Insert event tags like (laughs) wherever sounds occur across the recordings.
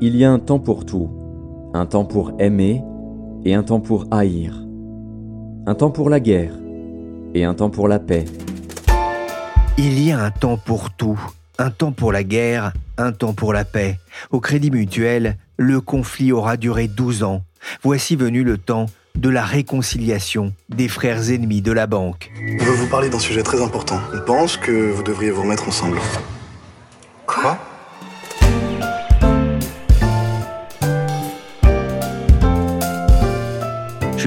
Il y a un temps pour tout, un temps pour aimer et un temps pour haïr, un temps pour la guerre et un temps pour la paix. Il y a un temps pour tout, un temps pour la guerre, un temps pour la paix. Au Crédit Mutuel, le conflit aura duré 12 ans. Voici venu le temps de la réconciliation des frères ennemis de la banque. On veut vous parler d'un sujet très important. On pense que vous devriez vous remettre ensemble.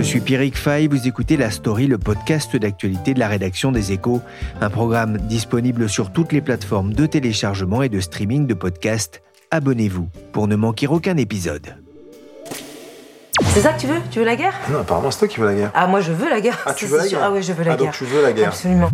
Je suis Pierrick Fay, vous écoutez La Story, le podcast d'actualité de la rédaction des Échos, un programme disponible sur toutes les plateformes de téléchargement et de streaming de podcasts. Abonnez-vous pour ne manquer aucun épisode. C'est ça que tu veux Tu veux la guerre? Non, apparemment c'est toi qui veux la guerre. Ah, moi je veux la guerre. Ah, tu veux la guerre Ah oui, je veux la Ah, guerre. donc tu veux la guerre. Absolument.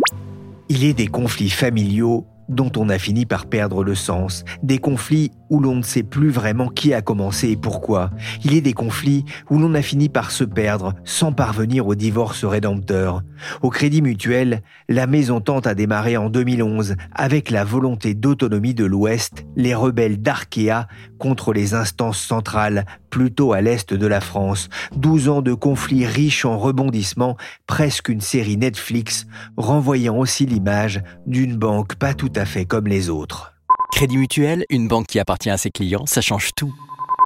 Il est des conflits familiaux dont on a fini par perdre le sens, des conflits où l'on ne sait plus vraiment qui a commencé et pourquoi. Il est des conflits où l'on a fini par se perdre sans parvenir au divorce rédempteur. Au Crédit Mutuel, la mésentente a démarré en 2011 avec la volonté d'autonomie de l'Ouest, les rebelles d'Arkea contre les instances centrales, plutôt à l'est de la France. 12 ans de conflits riches en rebondissements, presque une série Netflix, renvoyant aussi l'image d'une banque pas tout à fait comme les autres. Crédit Mutuel, une banque qui appartient à ses clients, ça change tout.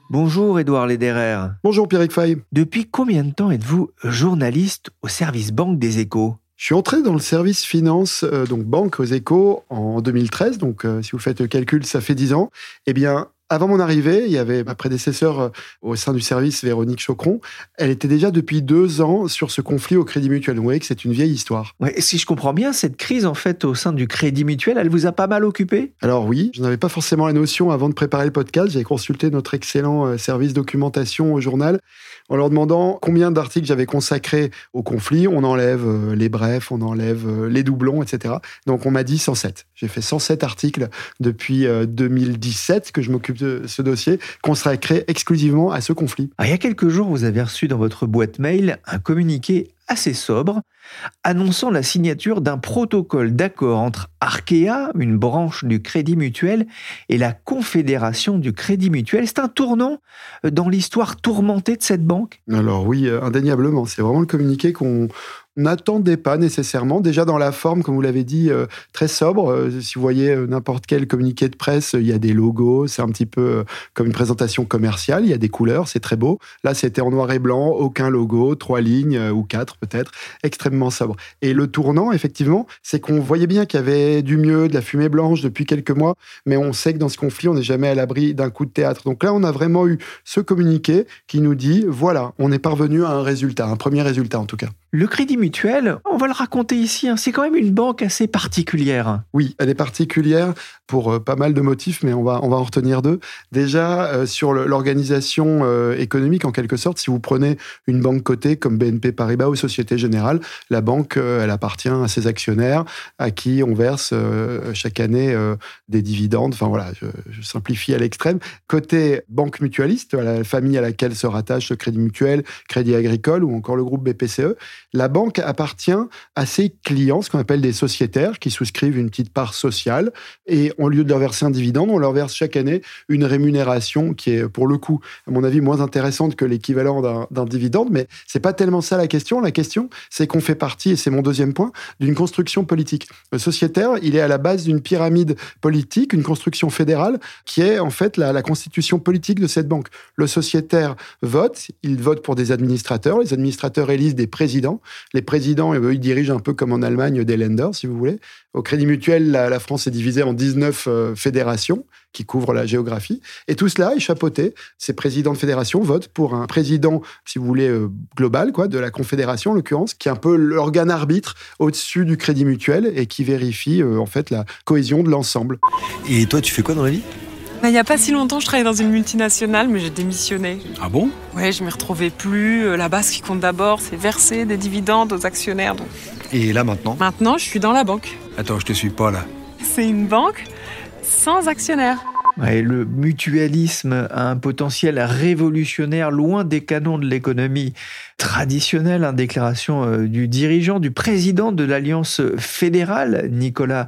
Bonjour Édouard Lederer. Bonjour Pierrick Fay. Depuis combien de temps êtes-vous journaliste au service banque des échos? Je suis entré dans le service finance, euh, donc banque aux échos, en 2013. Donc euh, si vous faites le calcul, ça fait 10 ans. Eh bien, avant mon arrivée, il y avait ma prédécesseur euh, au sein du service, Véronique Chocron. Elle était déjà depuis deux ans sur ce conflit au Crédit Mutuel. Vous voyez que c'est une vieille histoire. Ouais, Si je comprends bien, cette crise en fait au sein du Crédit Mutuel, elle vous a pas mal occupé? Alors oui, je n'avais pas forcément la notion avant de préparer le podcast. J'ai consulté notre excellent euh, service documentation au journal en leur demandant combien d'articles j'avais consacrés au conflit. On enlève euh, les brefs, on enlève les doublons, etc. Donc on m'a dit 107. J'ai fait 107 articles depuis euh, 2017 que je m'occupe de ce dossier consacré exclusivement à ce conflit. Alors, Il y a quelques jours, vous avez reçu dans votre boîte mail un communiqué assez sobre annonçant la signature d'un protocole d'accord entre Arkea, une branche du Crédit Mutuel, et la Confédération du Crédit Mutuel. C'est un tournant dans l'histoire tourmentée de cette banque? Alors oui, euh, indéniablement, c'est vraiment le communiqué qu'on n'attendait pas nécessairement. Déjà dans la forme, comme vous l'avez dit, euh, très sobre. Euh, si vous voyez euh, n'importe quel communiqué de presse, il y a des logos, c'est un petit peu comme une présentation commerciale, il y a des couleurs, c'est très beau. Là, c'était en noir et blanc, aucun logo, trois lignes ou quatre peut-être, extrêmement sobre. Et le tournant, effectivement, c'est qu'on voyait bien qu'il y avait du mieux, de la fumée blanche depuis quelques mois, mais on sait que dans ce conflit, on n'est jamais à l'abri d'un coup de théâtre. Donc là, on a vraiment eu ce communiqué qui nous dit, voilà, on est parvenu à un résultat, un premier résultat en tout cas. Le Crédit Mutuel, on va le raconter ici, hein, c'est quand même une banque assez particulière. Oui, elle est particulière pour euh, pas mal de motifs, mais on va, on va en retenir deux. Déjà, euh, sur l'organisation euh, économique, en quelque sorte, si vous prenez une banque cotée comme BNP Paribas ou Société Générale, la banque, elle appartient à ses actionnaires, à qui on verse chaque année des dividendes. Enfin voilà, je, simplifie à l'extrême. Côté banque mutualiste, la famille à laquelle se rattache le Crédit Mutuel, Crédit Agricole ou encore le groupe BPCE, la banque appartient à ses clients, ce qu'on appelle des sociétaires, qui souscrivent une petite part sociale. Et au lieu de leur verser un dividende, on leur verse chaque année une rémunération qui est, pour le coup, à mon avis, moins intéressante que l'équivalent d'un- dividende. Mais c'est pas tellement ça la question. La question, c'est qu'on fait partie, et c'est mon deuxième point, d'une construction politique. Le sociétaire, il est à la base d'une pyramide politique, une construction fédérale, qui est en fait la, la constitution politique de cette banque. Le sociétaire vote, il vote pour des administrateurs, les administrateurs élisent des présidents, les des présidents, dirigent un peu comme en Allemagne des lenders, si vous voulez. Au Crédit Mutuel, la, France est divisée en 19 euh, fédérations qui couvrent la géographie. Et tout cela est chapeauté. Ces présidents de fédération votent pour un président, si vous voulez, euh, global, quoi, de la confédération en l'occurrence, qui est un peu l'organe arbitre au-dessus du Crédit Mutuel et qui vérifie en fait la cohésion de l'ensemble. Et toi, tu fais quoi dans la vie? Il n'y a pas si longtemps, je travaillais dans une multinationale, mais j'ai démissionné. Ah bon? Ouais, je m'y retrouvais plus. Euh, là-bas, ce qui compte d'abord, c'est verser des dividendes aux actionnaires. Donc... Et là maintenant? Maintenant, je suis dans la banque. Attends, je te suis pas là. C'est une banque sans actionnaires. Ouais, le mutualisme a un potentiel révolutionnaire loin des canons de l'économie traditionnelle, hein, déclaration euh, du dirigeant, du président de l'Alliance fédérale, Nicolas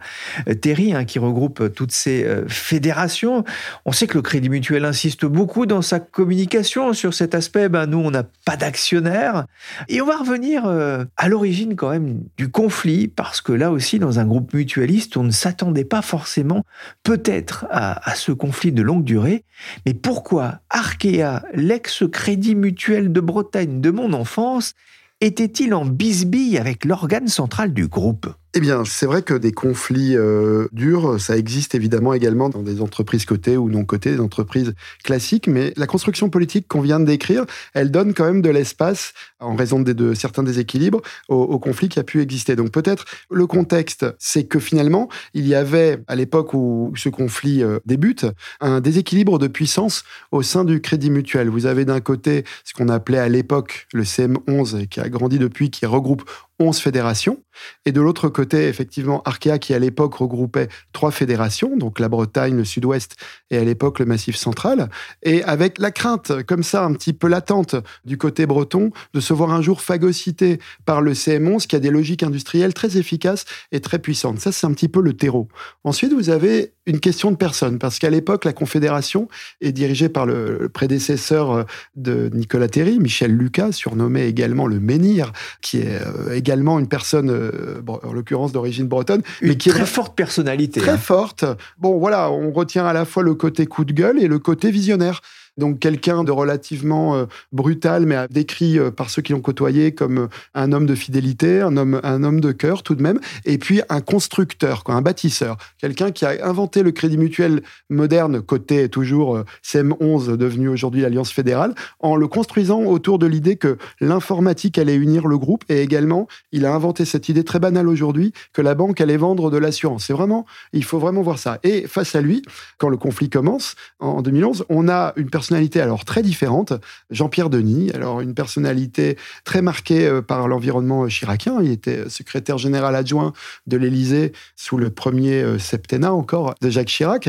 Terry, hein, qui regroupe toutes ces euh, fédérations. On sait que le Crédit Mutuel insiste beaucoup dans sa communication sur cet aspect. Ben, nous, on n'a pas d'actionnaires. Et on va revenir euh, à l'origine quand même du conflit, parce que là aussi, dans un groupe mutualiste, on ne s'attendait pas forcément peut-être à, ce conflit de longue durée. Mais pourquoi Arkea, l'ex-Crédit Mutuel de Bretagne de mon enfance, était-il en bisbille avec l'organe central du groupe? Eh bien, c'est vrai que des conflits euh, durs, ça existe évidemment également dans des entreprises cotées ou non cotées, des entreprises classiques, mais la construction politique qu'on vient de décrire, elle donne quand même de l'espace, en raison de, certains déséquilibres, au, conflit qui a pu exister. Donc peut-être le contexte, c'est que finalement, il y avait, à l'époque où ce conflit euh, débute, un déséquilibre de puissance au sein du Crédit Mutuel. Vous avez d'un côté ce qu'on appelait à l'époque le CM11, qui a grandi depuis, qui regroupe 11 fédérations. Et de l'autre côté, effectivement, Arkea, qui à l'époque regroupait trois fédérations, donc la Bretagne, le Sud-Ouest et à l'époque le Massif central. Et avec la crainte, comme ça, un petit peu latente du côté breton, de se voir un jour phagocyté par le CM11, qui a des logiques industrielles très efficaces et très puissantes. Ça, c'est un petit peu le terreau. Ensuite, vous avez une question de personne, parce qu'à l'époque, la Confédération est dirigée par le prédécesseur de Nicolas Terry, Michel Lucas, surnommé également le Menhir, qui est euh, également une personne, euh, en l'occurrence d'origine bretonne, une mais qui très forte personnalité. Très hein. forte. Bon, voilà, on retient à la fois le côté coup de gueule et le côté visionnaire. Donc quelqu'un de relativement euh, brutal, mais décrit euh, par ceux qui l'ont côtoyé comme euh, un homme de fidélité, un homme, un homme de cœur tout de même, et puis un constructeur, quoi, un bâtisseur, quelqu'un qui a inventé le crédit mutuel moderne, côté toujours CM11, devenu aujourd'hui l'Alliance fédérale, en le construisant autour de l'idée que l'informatique allait unir le groupe, et également, il a inventé cette idée très banale aujourd'hui que la banque allait vendre de l'assurance. C'est vraiment, il faut vraiment voir ça. Et face à lui, quand le conflit commence, en 2011, on a une personne personnalité alors très différente. Jean-Pierre Denis, alors une personnalité très marquée euh, par l'environnement chiracien. Il était secrétaire général adjoint de l'Élysée sous le premier euh, septennat encore de Jacques Chirac.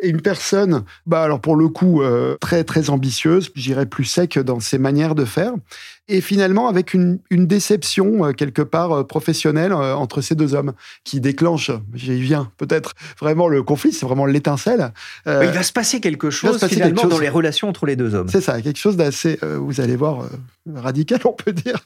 Et une personne, bah alors pour le coup, euh, très très ambitieuse, j'irais plus sec dans ses manières de faire et finalement avec une, déception euh, quelque part euh, professionnelle euh, entre ces deux hommes qui déclenche, j'y viens peut-être vraiment le conflit, c'est vraiment l'étincelle. il va se passer quelque chose finalement dans les relations entre les deux hommes. C'est ça, quelque chose d'assez, vous allez voir, radical on peut dire.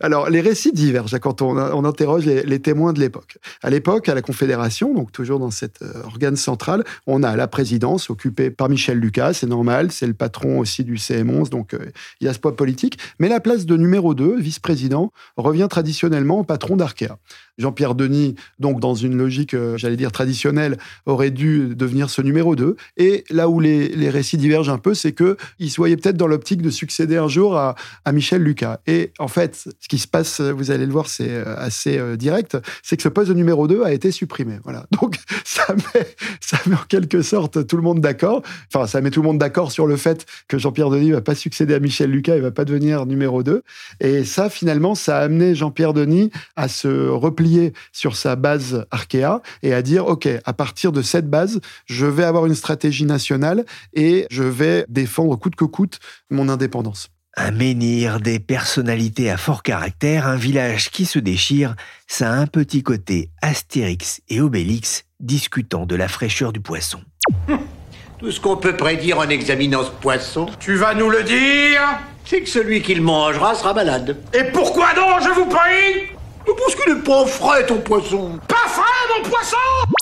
Alors les récits divergent quand on, on interroge les, témoins de l'époque. À l'époque, à la Confédération, donc toujours dans cet organe central, on a la présidence occupée par Michel Lucas, c'est normal, c'est le patron aussi du CM11, donc il y a ce poids politique, mais la place de numéro 2, vice-président, revient traditionnellement au patron d'Arkea. Jean-Pierre Denis, donc dans une logique, euh, j'allais dire traditionnelle, aurait dû devenir ce numéro 2. Et là où les, récits divergent un peu, c'est qu'il se voyait peut-être dans l'optique de succéder un jour à, Michel Lucas. Et en fait, ce qui se passe, vous allez le voir, c'est euh, assez euh, direct, c'est que ce poste de numéro 2 a été supprimé. Voilà. (laughs) Donc ça met, ça met en quelque sorte tout le monde d'accord. Enfin, ça met tout le monde d'accord sur le fait que Jean-Pierre Denis va pas succéder à Michel Lucas, il va pas devenir numéro 2. Et ça, finalement, ça a amené Jean-Pierre Denis à se replier sur sa base Arkea et à dire, OK, à partir de cette base, je vais avoir une stratégie nationale et je vais défendre coûte que coûte mon indépendance. Un menhir, des personnalités à fort caractère, un village qui se déchire, ça a un petit côté Astérix et Obélix discutant de la fraîcheur du poisson. Tout ce qu'on peut prédire en examinant ce poisson. Tu vas nous le dire C'est que celui qui le mangera sera malade. Et pourquoi donc, je vous prie parce qu'il est pas frais, ton poisson. Pas frais, mon poisson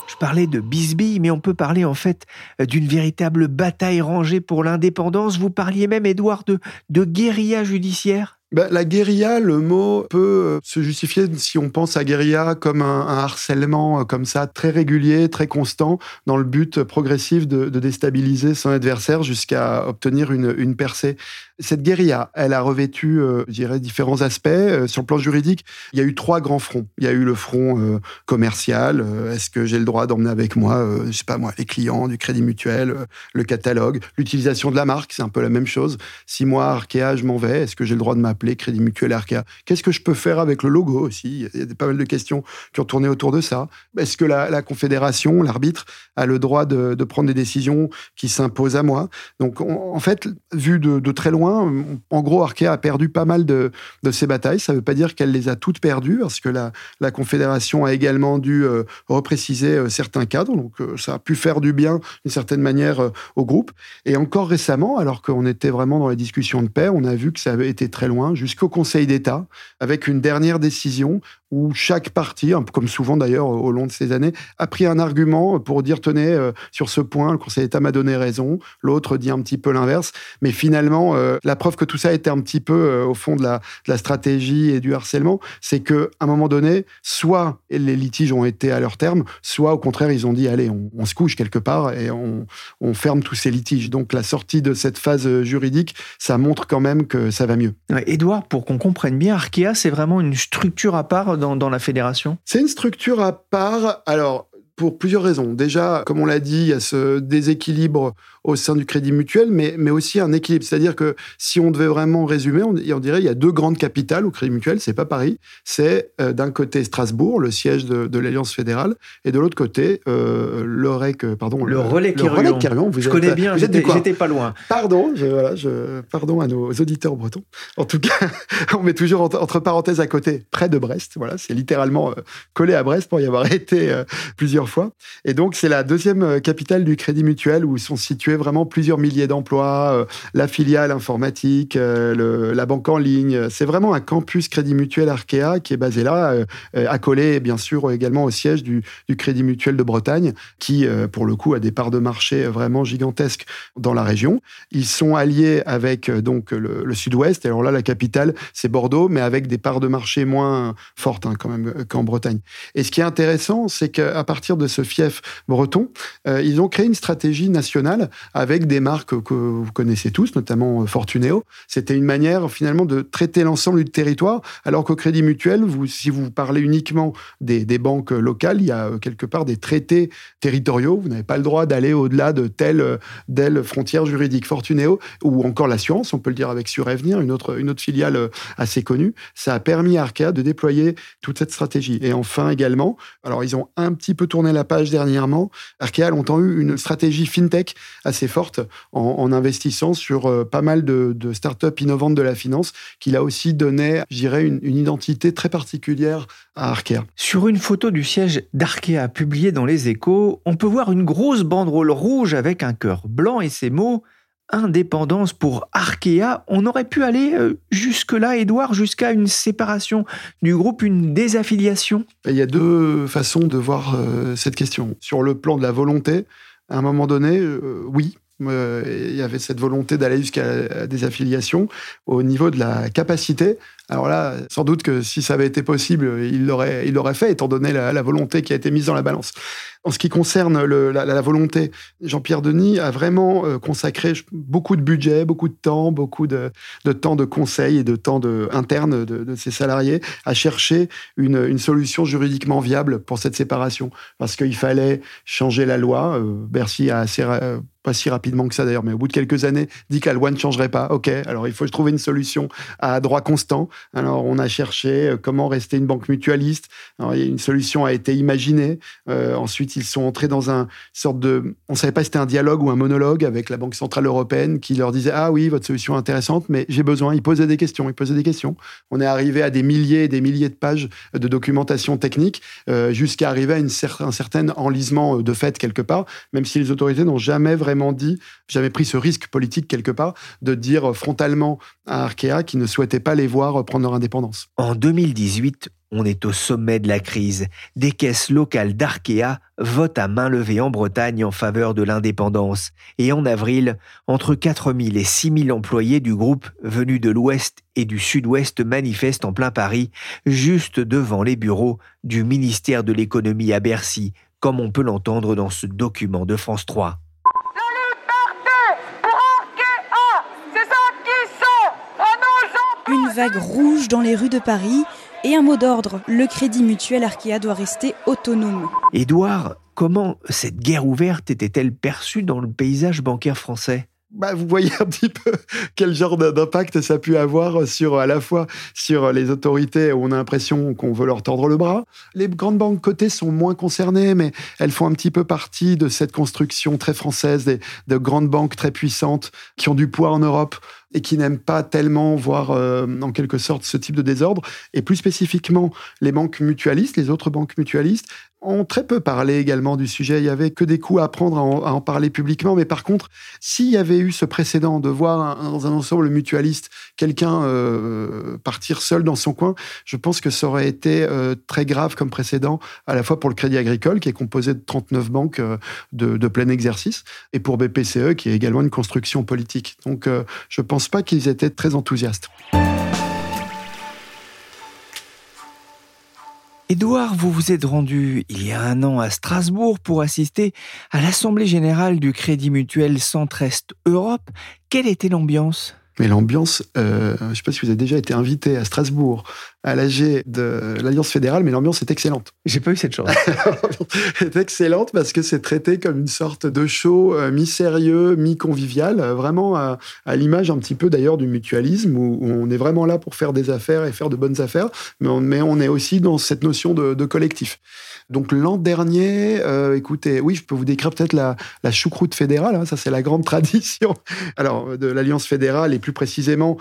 Je parlais de bisbille, mais on peut parler en fait d'une véritable bataille rangée pour l'indépendance. Vous parliez même, Édouard, de, de guérilla judiciaire Ben, la guérilla, le mot peut se justifier si on pense à guérilla comme un, harcèlement euh, comme ça, très régulier, très constant, dans le but progressif de, déstabiliser son adversaire jusqu'à obtenir une, percée. Cette guérilla, elle a revêtu, euh, je dirais, différents aspects. Euh, sur le plan juridique, il y a eu trois grands fronts. Il y a eu le front euh, commercial. euh, Est-ce que j'ai le droit d'emmener avec moi, euh, je sais pas moi, les clients du Crédit Mutuel, euh, le catalogue, l'utilisation de la marque, c'est un peu la même chose. Si moi, Arkea, je m'en vais, est-ce que j'ai le droit de m'appeler Crédit Mutuel Arkea Qu'est-ce que je peux faire avec le logo aussi? Il y a pas mal de questions qui ont tourné autour de ça. Est-ce que la, confédération, l'arbitre, a le droit de, prendre des décisions qui s'imposent à moi? Donc, on- en fait, vu de, très loin, en gros, Arkea a perdu pas mal de, de ses batailles. Ça ne veut pas dire qu'elle les a toutes perdues, parce que la, Confédération a également dû euh, repréciser euh, certains cadres. Donc, euh, ça a pu faire du bien, d'une certaine manière, au groupe. Et encore récemment, alors qu'on était vraiment dans les discussions de paix, on a vu que ça avait été très loin, jusqu'au Conseil d'État, avec une dernière décision où chaque parti, comme souvent d'ailleurs au long de ces années, a pris un argument pour dire tenez, euh, sur ce point, le Conseil d'État m'a donné raison, l'autre dit un petit peu l'inverse. Mais finalement, euh, la preuve que tout ça était un petit peu euh, au fond de la, stratégie et du harcèlement, c'est qu'à un moment donné, soit les litiges ont été à leur terme, soit au contraire, ils ont dit allez, on, se couche quelque part et on, ferme tous ces litiges. Donc la sortie de cette phase juridique, ça montre quand même que ça va mieux. Ouais, Edouard, pour qu'on comprenne bien, Arkea, c'est vraiment une structure à part dans, dans la fédération? C'est une structure à part. Alors, pour plusieurs raisons. Déjà, comme on l'a dit, il y a ce déséquilibre au sein du crédit mutuel, mais, mais aussi un équilibre. C'est-à-dire que si on devait vraiment résumer, on, on dirait il y a deux grandes capitales au crédit mutuel, c'est pas Paris. C'est euh, d'un côté Strasbourg, le siège de, de l'Alliance fédérale, et de l'autre côté, euh, le REC, pardon, Le relais le relais Je êtes- connais bien, j'étais pas loin. Pardon, je, voilà, je, pardon à nos auditeurs bretons. En tout cas, (laughs) on met toujours entre, entre parenthèses à côté, près de Brest. Voilà, c'est littéralement euh, collé à Brest pour y avoir (laughs) été euh, fois. Et donc, c'est la deuxième euh, capitale du Crédit Mutuel où sont situés vraiment plusieurs milliers d'emplois, euh, la filiale informatique, euh, la banque en ligne. C'est vraiment un campus Crédit Mutuel Arkea qui est basé là, accolé bien sûr également au siège du, Crédit Mutuel de Bretagne, qui pour le coup a des parts de marché vraiment gigantesques dans la région. Ils sont alliés avec donc le, Sud-Ouest. Alors là, la capitale, c'est Bordeaux, mais avec des parts de marché moins fortes hein, quand même qu'en Bretagne. Et ce qui est intéressant, c'est qu'à partir de ce fief breton, euh, ils ont créé une stratégie nationale avec des marques que vous connaissez tous, notamment euh, Fortuneo. C'était une manière finalement de traiter l'ensemble du territoire, alors qu'au Crédit Mutuel, si vous parlez uniquement des, banques locales, il y a euh, quelque part des traités territoriaux. Vous n'avez pas le droit d'aller au-delà de telle, telle frontière juridique. Fortuneo, ou encore l'assurance, on peut le dire avec Surevenir, une autre, une autre filiale assez connue, ça a permis à Arkea de déployer toute cette stratégie. Et enfin également, alors ils ont un petit peu tourné la page dernièrement, Arkea a longtemps eu une stratégie fintech assez forte en, investissant sur euh, pas mal de, de startups innovantes de la finance qui là aussi donné, je dirais, une, une identité très particulière à Arkea. Sur une photo du siège d'Arkea publiée dans les échos, on peut voir une grosse banderole rouge avec un cœur blanc et ces mots Indépendance pour Arkea. On aurait pu aller euh, jusque-là, Edouard, jusqu'à une séparation du groupe, une désaffiliation? Il y a deux façons de voir euh, cette question. Sur le plan de la volonté, à un moment donné, euh, oui, il y avait cette volonté d'aller jusqu'à la désaffiliation. Au niveau de la capacité, alors là, sans doute que si ça avait été possible, il l'aurait, il l'aurait fait, étant donné la, volonté qui a été mise dans la balance. En ce qui concerne la, volonté, Jean-Pierre Denis a vraiment euh, consacré beaucoup de budget, beaucoup de temps, beaucoup de, temps de conseil et de temps de, interne de, ses salariés à chercher une, une, solution juridiquement viable pour cette séparation. Parce qu'il fallait changer la loi. Euh, Bercy a assez, euh, pas si rapidement que ça d'ailleurs, mais au bout de quelques années, dit que la loi ne changerait pas. OK, alors il faut trouver une solution à droit constant. Alors on a cherché euh, comment rester une banque mutualiste. Une solution a été imaginée. Euh, ensuite, ils sont entrés dans un sorte de. On ne savait pas si c'était un dialogue ou un monologue avec la Banque Centrale Européenne qui leur disait Ah oui, votre solution est intéressante, mais j'ai besoin. Ils posaient des questions, ils posaient des questions. On est arrivé à des milliers et des milliers de pages de documentation technique euh, jusqu'à arriver à une cer un certain enlisement de fait quelque part, même si les autorités n'ont jamais vraiment dit, jamais pris ce risque politique quelque part de dire frontalement à Arkea qu'ils ne souhaitaient pas les voir prendre leur indépendance. En 2018, on est au sommet de la crise. Des caisses locales d'Arkea votent à main levée en Bretagne en faveur de l'indépendance. Et en avril, entre 4000 et 6000 employés du groupe venus de l'Ouest et du Sud-Ouest manifestent en plein Paris, juste devant les bureaux du ministère de l'économie à Bercy, comme on peut l'entendre dans ce document de France 3. Vague rouge dans les rues de Paris et un mot d'ordre, le crédit mutuel Arkea doit rester autonome. Édouard, comment cette guerre ouverte était-elle perçue dans le paysage bancaire français? Bah, vous voyez un petit peu (laughs) quel genre d'impact ça a pu avoir sur à la fois sur les autorités où on a l'impression qu'on veut leur tordre le bras. Les grandes banques cotées sont moins concernées, mais elles font un petit peu partie de cette construction très française des, de grandes banques très puissantes qui ont du poids en Europe et qui n'aiment pas tellement voir euh, en quelque sorte ce type de désordre. Et plus spécifiquement, les banques mutualistes, les autres banques mutualistes, ont très peu parlé également du sujet. Il y avait que des coups à prendre à en, parler publiquement. Mais par contre, s'il y avait eu ce précédent de voir dans un ensemble mutualiste quelqu'un euh, partir seul dans son coin, je pense que ça aurait été euh, très grave comme précédent, à la fois pour le Crédit Agricole, qui est composé de 39 banques de, de, plein exercice, et pour BPCE, qui est également une construction politique. Donc, je pense pas qu'ils étaient très enthousiastes. Édouard, vous vous êtes rendu il y a un an à Strasbourg pour assister à l'Assemblée générale du Crédit Mutuel Centre-Est Europe. Quelle était l'ambiance? Mais l'ambiance, euh, je ne sais pas si vous avez déjà été invité à Strasbourg, à l'AG de l'Alliance fédérale, mais l'ambiance est excellente. J'ai pas eu cette chance. (laughs) est excellente parce que c'est traité comme une sorte de show euh, mi-sérieux, mi-convivial, euh, vraiment à, l'image un petit peu d'ailleurs du mutualisme, où, on est vraiment là pour faire des affaires et faire de bonnes affaires, mais on, mais on est aussi dans cette notion de, de collectif. Donc l'an dernier, euh, écoutez, oui, je peux vous décrire peut-être la, la choucroute fédérale, hein, ça c'est la grande (laughs) tradition. Alors de l'Alliance fédérale et plus précisément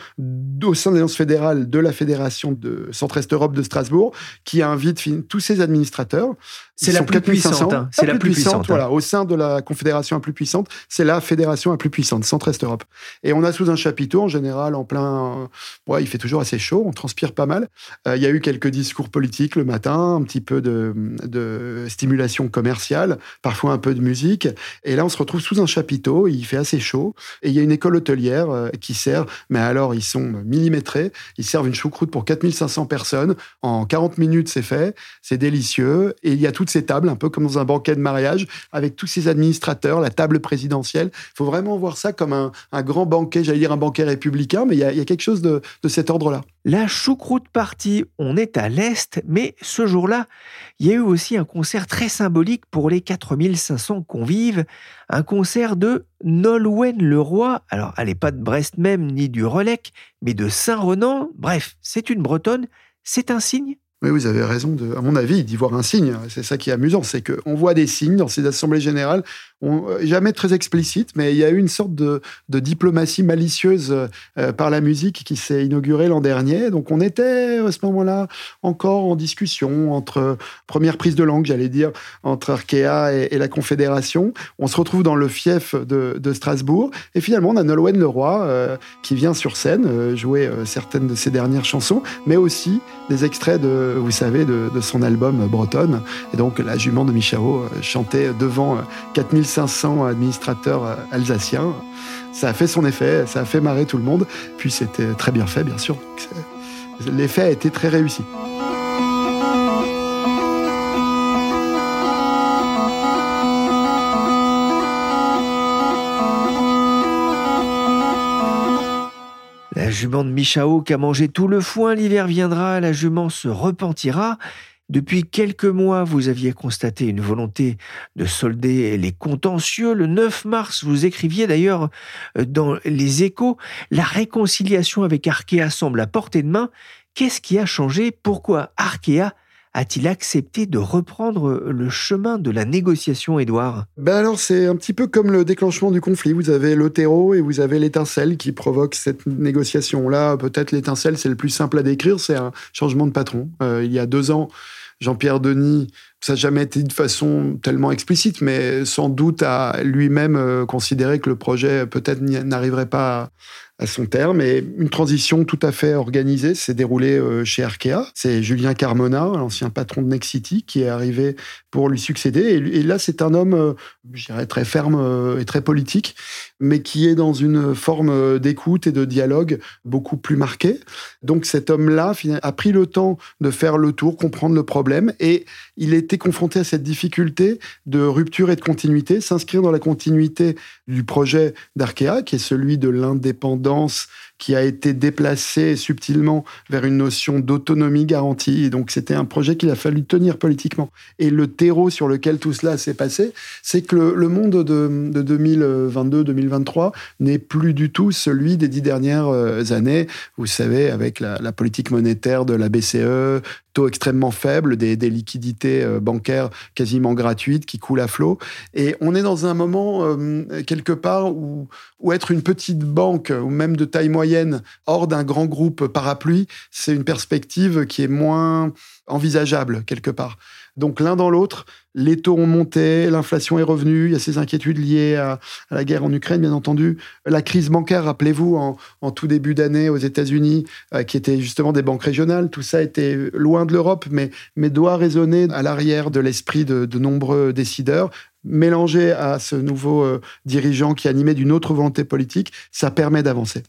au sein de l'Alliance fédérale de la Fédération de Centre-Est Europe de Strasbourg, qui invite tous ses administrateurs. C'est la plus puissante. Hein. C'est la plus puissante. Hein. Voilà, au sein de la confédération la plus puissante, c'est la fédération la plus puissante, Centre-Est Europe. Et on a sous un chapiteau, en général, en plein. Ouais, il fait toujours assez chaud, on transpire pas mal. Euh, il y a eu quelques discours politiques le matin, un petit peu de, de stimulation commerciale, parfois un peu de musique. Et là, on se retrouve sous un chapiteau, il fait assez chaud. Et il y a une école hôtelière euh, qui sert, mais alors ils sont millimétrés. Ils servent une choucroute pour 4500 personnes. En 40 minutes, c'est fait. C'est délicieux. Et il y a toutes ces tables, un peu comme dans un banquet de mariage, avec tous ces administrateurs, la table présidentielle. Il faut vraiment voir ça comme un, grand banquet, j'allais dire un banquet républicain, mais il y a, quelque chose de, cet ordre-là. La choucroute partie, on est à l'Est, mais ce jour-là, il y a eu aussi un concert très symbolique pour les 4500 convives, un concert de Nolwenn Leroy. Alors, elle n'est pas de Brest même, ni du Relec, mais de Saint-Renan. Bref, c'est une Bretonne. C'est un signe oui, vous avez raison, à mon avis, d'y voir un signe. C'est ça qui est amusant, c'est qu'on voit des signes dans ces assemblées générales euh, jamais très explicite, mais il y a eu une sorte de, diplomatie malicieuse euh, par la musique qui s'est inaugurée l'an dernier. Donc on était à ce moment-là encore en discussion entre première prise de langue, j'allais dire, entre Arkea et, la Confédération. On se retrouve dans le fief de, Strasbourg et finalement on a Nolwenn Leroy euh, qui vient sur scène jouer certaines de ses dernières chansons, mais aussi des extraits de, vous savez, de son album Bretonne. Et donc la jument de Michao chantait devant 4500 500 administrateurs euh, alsaciens. Ça a fait son effet, ça a fait marrer tout le monde. Puis c'était très bien fait, bien sûr. L'effet a été très réussi. La jument de Michao qui a mangé tout le foin, l'hiver viendra, la jument se repentira. Depuis quelques mois, vous aviez constaté une volonté de solder les contentieux. Le 9 mars, vous écriviez d'ailleurs euh, dans Les Échos, la réconciliation avec Arkea semble à portée de main. Qu'est-ce qui a changé? Pourquoi Arkea a-t-il accepté de reprendre le chemin de la négociation, Édouard? Ben alors, c'est un petit peu comme le déclenchement du conflit. Vous avez le terreau et vous avez l'étincelle qui provoque cette négociation. Là, peut-être l'étincelle, c'est le plus simple à décrire, c'est un changement de patron. Euh, il y a deux ans, Jean-Pierre Denis ça n'a jamais été de façon tellement explicite, mais sans doute a lui-même considéré que le projet peut-être n'arriverait pas à son terme et une transition tout à fait organisée s'est déroulée euh, chez Arkea. C'est Julien Carmona, l'ancien patron de Nexity, qui est arrivé pour lui succéder. Et, là, c'est un homme, euh, je dirais, très ferme euh, et très politique, mais qui est dans une forme d'écoute et de dialogue beaucoup plus marquée. Donc cet homme-là a pris le temps de faire le tour, comprendre le problème, et il était confronté à cette difficulté de rupture et de continuité, s'inscrire dans la continuité du projet d'Arkea, qui est celui de l'indépendance qui a été déplacé subtilement vers une notion d'autonomie garantie. Donc, c'était un projet qu'il a fallu tenir politiquement. Et le terreau sur lequel tout cela s'est passé, c'est que le, monde de, 2022-2023 n'est plus du tout celui des dix dernières euh, années. Vous savez, avec la, politique monétaire de la BCE, taux extrêmement faibles, des, liquidités euh, bancaires quasiment gratuites qui coulent à flot. Et on est dans un moment, euh, quelque part, où être une petite banque, ou même de taille moyenne, hors d'un grand groupe parapluie, c'est une perspective qui est moins envisageable, quelque part. Donc l'un dans l'autre, les taux ont monté, l'inflation est revenue, il y a ces inquiétudes liées à, la guerre en Ukraine, bien entendu. La crise bancaire, rappelez-vous, en, tout début d'année aux États-Unis, euh, qui était justement des banques régionales, tout ça était loin de l'Europe, mais, mais doit résonner à l'arrière de l'esprit de, nombreux décideurs mélangé à ce nouveau euh, dirigeant qui animait d'une autre volonté politique, ça permet d'avancer.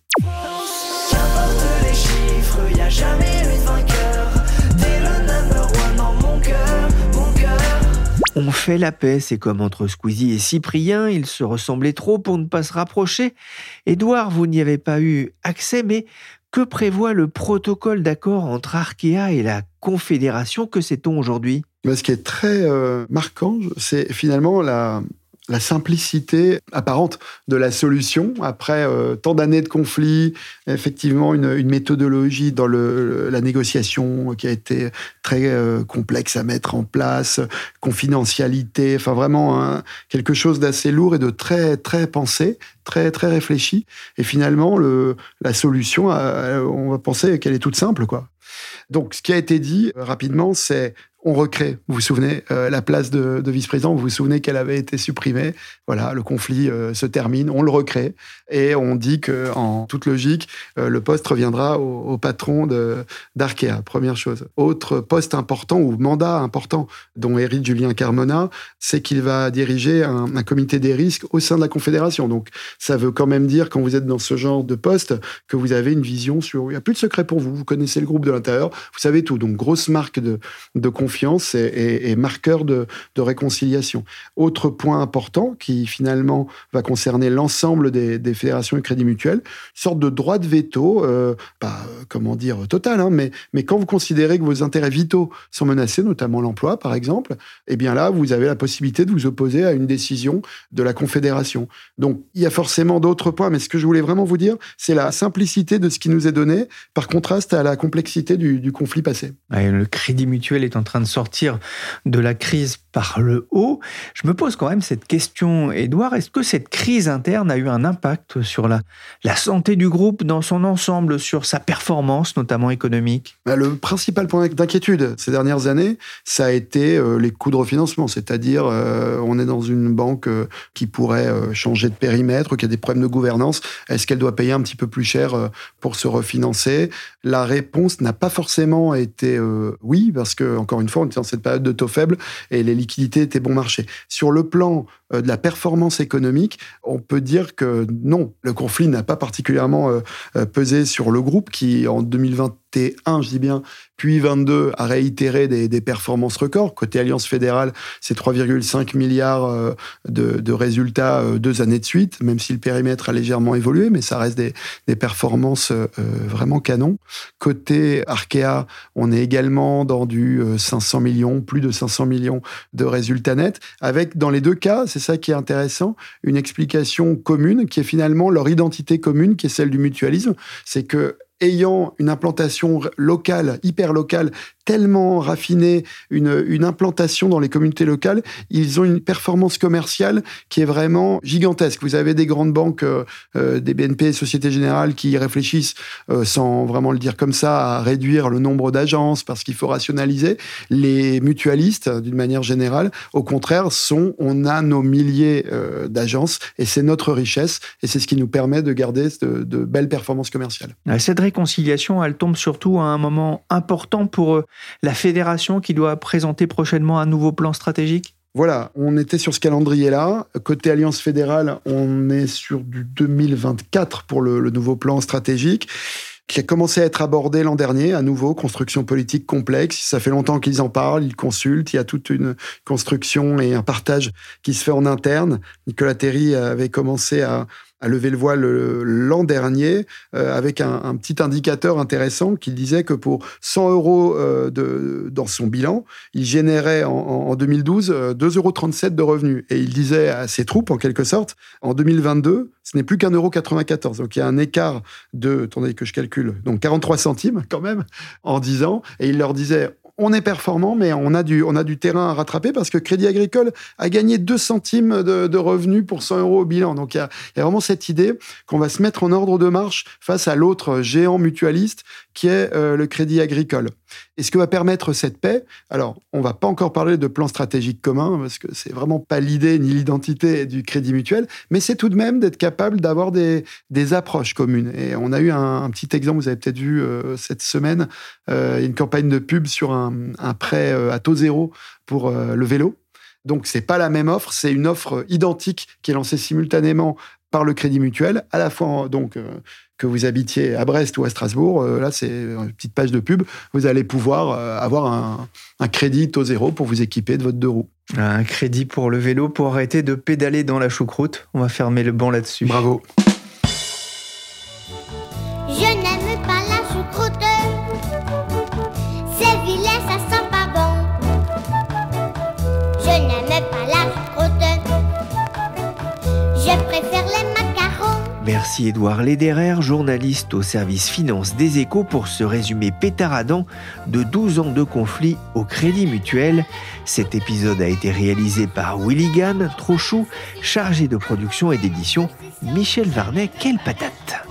On fait la paix, c'est comme entre Squeezie et Cyprien, ils se ressemblaient trop pour ne pas se rapprocher. Édouard, vous n'y avez pas eu accès, mais que prévoit le protocole d'accord entre Arkea et la Confédération? Que sait-on aujourd'hui? Ce qui est très euh, marquant, c'est finalement la, simplicité apparente de la solution après euh, tant d'années de conflits, effectivement une, méthodologie dans la négociation qui a été très euh, complexe à mettre en place, confidentialité, enfin vraiment quelque chose d'assez lourd et de très très pensé, très très réfléchi. Et finalement, le, la solution, on va penser qu'elle est toute simple, quoi. Donc, ce qui a été dit rapidement, c'est on recrée. Vous vous souvenez, euh, la place de, vice-président, vous vous souvenez qu'elle avait été supprimée. Voilà, le conflit euh, se termine, on le recrée et on dit que, en toute logique, euh, le poste reviendra au, patron d'Arkea. Première chose. Autre poste important ou mandat important dont hérite Julien Carmona, c'est qu'il va diriger un, comité des risques au sein de la Confédération. Donc, ça veut quand même dire, quand vous êtes dans ce genre de poste, que vous avez une vision sur. Il n'y a plus de secret pour vous. Vous connaissez le groupe de l'intérieur, vous savez tout. Donc, grosse marque de, de confiance confiance et, marqueur de, réconciliation. Autre point important qui finalement va concerner l'ensemble des, fédérations et crédits mutuels, une sorte de droit de veto, euh, pas euh, comment dire total, hein, mais, mais quand vous considérez que vos intérêts vitaux sont menacés, notamment l'emploi par exemple, eh bien là vous avez la possibilité de vous opposer à une décision de la confédération. Donc il y a forcément d'autres points, mais ce que je voulais vraiment vous dire, c'est la simplicité de ce qui nous est donné par contraste à la complexité du, du conflit passé. le crédit mutuel est en train de sortir de la crise par le haut. Je me pose quand même cette question, Edouard, est-ce que cette crise interne a eu un impact sur la, la santé du groupe dans son ensemble, sur sa performance, notamment économique? Bah, Le principal point d'inquiétude ces dernières années, ça a été euh, les coûts de refinancement, c'est-à-dire euh, on est dans une banque euh, qui pourrait changer de périmètre, qui a des problèmes de gouvernance, est-ce qu'elle doit payer un petit peu plus cher pour se refinancer? La réponse n'a pas forcément été oui, parce que, encore une fois, on était dans cette période de taux faibles et les liquidités étaient bon marché. Sur le plan de la performance économique, on peut dire que non, le conflit n'a pas particulièrement euh, euh, pesé sur le groupe qui, en 2021, je dis bien, puis 22, a réitéré des, performances records. Côté Alliance fédérale, c'est 3,5 milliards de, résultats deux années de suite, même si le périmètre a légèrement évolué, mais ça reste des, des performances vraiment canon. Côté Arkea, on est également dans du 500 millions, plus de 500 millions de résultats nets, avec dans les deux cas, c'est ça qui est intéressant, une explication commune qui est finalement leur identité commune, qui est celle du mutualisme. C'est que ayant une implantation locale, hyper locale, tellement raffiné, une, une implantation dans les communautés locales, ils ont une performance commerciale qui est vraiment gigantesque. Vous avez des grandes banques, euh, euh, des BNP, Société Générale, qui réfléchissent, euh, sans vraiment le dire comme ça, à réduire le nombre d'agences parce qu'il faut rationaliser. Les mutualistes, d'une manière générale, au contraire, sont, on a nos milliers d'agences et c'est notre richesse et c'est ce qui nous permet de garder de, de belles performances commerciales. Cette réconciliation, elle tombe surtout à un moment important pour la fédération qui doit présenter prochainement un nouveau plan stratégique? Voilà, on était sur ce calendrier-là. Côté Alliance fédérale, on est sur du 2024 pour le, nouveau plan stratégique qui a commencé à être abordé l'an dernier, à nouveau, construction politique complexe. Ça fait longtemps qu'ils en parlent, ils consultent, il y a toute une construction et un partage qui se fait en interne. Nicolas Terry avait commencé à, a levé le voile l'an dernier euh, avec un, petit indicateur intéressant qui disait que pour 100 euros euh, dans son bilan, il générait en, 2012 2,37 euros de revenus. Et il disait à ses troupes, en quelque sorte, en 2022, ce n'est plus qu'un euro 94. Donc il y a un écart de, attendez que je calcule, donc 43 centimes quand même en 10 ans. Et il leur disait, on est performant, mais on a, du, on a du terrain à rattraper parce que Crédit Agricole a gagné 2 centimes de, revenus pour 100 euros au bilan. Donc il y a, vraiment cette idée qu'on va se mettre en ordre de marche face à l'autre géant mutualiste qui est euh, le Crédit Agricole. Et ce que va permettre cette paix, alors on va pas encore parler de plan stratégique commun parce que c'est vraiment pas l'idée ni l'identité du Crédit Mutuel, mais c'est tout de même d'être capable d'avoir des, approches communes. Et on a eu un, petit exemple, vous avez peut-être vu euh, cette semaine, euh, une campagne de pub sur un, prêt à taux zéro pour le vélo. Donc c'est pas la même offre, c'est une offre identique qui est lancée simultanément par le Crédit Mutuel, à la fois donc que vous habitiez à Brest ou à Strasbourg, euh, là c'est une petite page de pub, vous allez pouvoir euh, avoir un, un, crédit taux zéro pour vous équiper de votre deux roues. Un crédit pour le vélo pour arrêter de pédaler dans la choucroute. On va fermer le banc là-dessus. Bravo. Merci Édouard Lederer, journaliste au service finance des échos pour ce résumé pétaradant de 12 ans de conflit au Crédit Mutuel. Cet épisode a été réalisé par Willy Gann, Trochou, chargé de production et d'édition, Michel Varnet, quelle patate